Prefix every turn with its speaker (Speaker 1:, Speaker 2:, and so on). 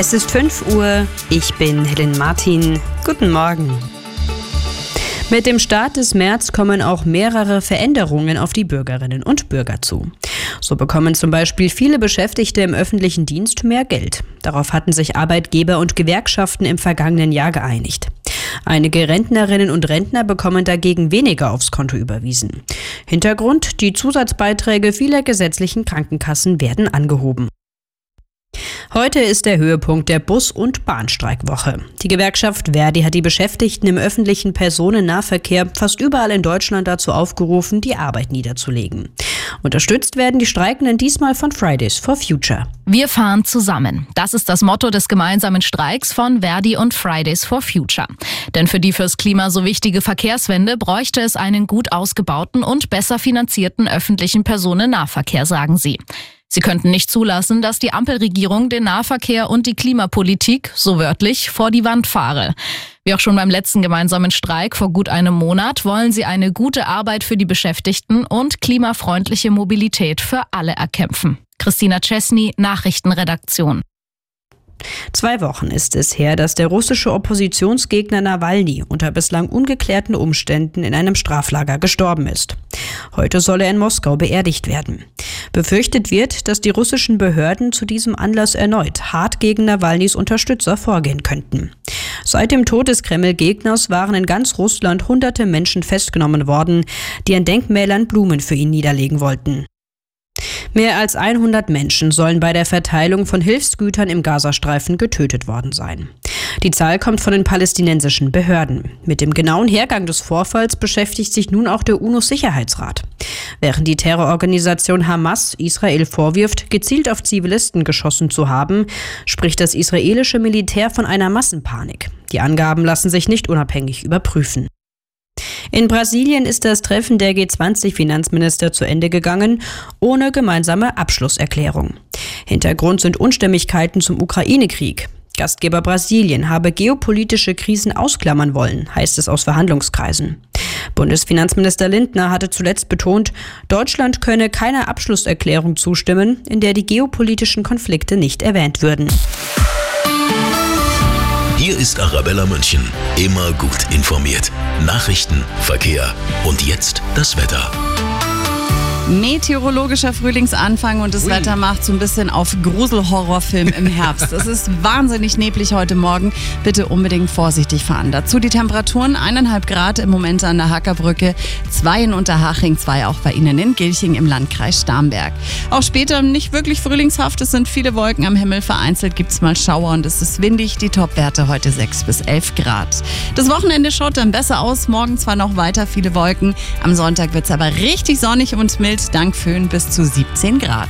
Speaker 1: Es ist 5 Uhr. Ich bin Helen Martin. Guten Morgen. Mit dem Start des März kommen auch mehrere Veränderungen auf die Bürgerinnen und Bürger zu. So bekommen zum Beispiel viele Beschäftigte im öffentlichen Dienst mehr Geld. Darauf hatten sich Arbeitgeber und Gewerkschaften im vergangenen Jahr geeinigt. Einige Rentnerinnen und Rentner bekommen dagegen weniger aufs Konto überwiesen. Hintergrund, die Zusatzbeiträge vieler gesetzlichen Krankenkassen werden angehoben. Heute ist der Höhepunkt der Bus- und Bahnstreikwoche. Die Gewerkschaft Verdi hat die Beschäftigten im öffentlichen Personennahverkehr fast überall in Deutschland dazu aufgerufen, die Arbeit niederzulegen. Unterstützt werden die Streikenden diesmal von Fridays for Future.
Speaker 2: Wir fahren zusammen. Das ist das Motto des gemeinsamen Streiks von Verdi und Fridays for Future. Denn für die fürs Klima so wichtige Verkehrswende bräuchte es einen gut ausgebauten und besser finanzierten öffentlichen Personennahverkehr, sagen sie. Sie könnten nicht zulassen, dass die Ampelregierung den Nahverkehr und die Klimapolitik, so wörtlich, vor die Wand fahre. Wie auch schon beim letzten gemeinsamen Streik vor gut einem Monat wollen sie eine gute Arbeit für die Beschäftigten und klimafreundliche Mobilität für alle erkämpfen. Christina Chesney, Nachrichtenredaktion.
Speaker 1: Zwei Wochen ist es her, dass der russische Oppositionsgegner Nawalny unter bislang ungeklärten Umständen in einem Straflager gestorben ist. Heute soll er in Moskau beerdigt werden. Befürchtet wird, dass die russischen Behörden zu diesem Anlass erneut hart gegen Nawalnys Unterstützer vorgehen könnten. Seit dem Tod des Kreml-Gegners waren in ganz Russland hunderte Menschen festgenommen worden, die an Denkmälern Blumen für ihn niederlegen wollten. Mehr als 100 Menschen sollen bei der Verteilung von Hilfsgütern im Gazastreifen getötet worden sein. Die Zahl kommt von den palästinensischen Behörden. Mit dem genauen Hergang des Vorfalls beschäftigt sich nun auch der UNO-Sicherheitsrat. Während die Terrororganisation Hamas Israel vorwirft, gezielt auf Zivilisten geschossen zu haben, spricht das israelische Militär von einer Massenpanik. Die Angaben lassen sich nicht unabhängig überprüfen. In Brasilien ist das Treffen der G20-Finanzminister zu Ende gegangen, ohne gemeinsame Abschlusserklärung. Hintergrund sind Unstimmigkeiten zum Ukraine-Krieg. Gastgeber Brasilien habe geopolitische Krisen ausklammern wollen, heißt es aus Verhandlungskreisen. Bundesfinanzminister Lindner hatte zuletzt betont, Deutschland könne keiner Abschlusserklärung zustimmen, in der die geopolitischen Konflikte nicht erwähnt würden.
Speaker 3: Hier ist Arabella München. Immer gut informiert. Nachrichten, Verkehr und jetzt das Wetter.
Speaker 4: Meteorologischer Frühlingsanfang und das Ui. Wetter macht so ein bisschen auf Gruselhorrorfilm im Herbst. es ist wahnsinnig neblig heute Morgen. Bitte unbedingt vorsichtig fahren. Dazu die Temperaturen eineinhalb Grad im Moment an der Hackerbrücke, zwei in Unterhaching, zwei auch bei Ihnen in Gilching im Landkreis Starnberg. Auch später nicht wirklich frühlingshaft. Es sind viele Wolken am Himmel. Vereinzelt gibt es mal Schauer und es ist windig. Die Topwerte heute 6 bis 11 Grad. Das Wochenende schaut dann besser aus. Morgen zwar noch weiter viele Wolken. Am Sonntag wird es aber richtig sonnig und mild dank Föhn bis zu 17 Grad.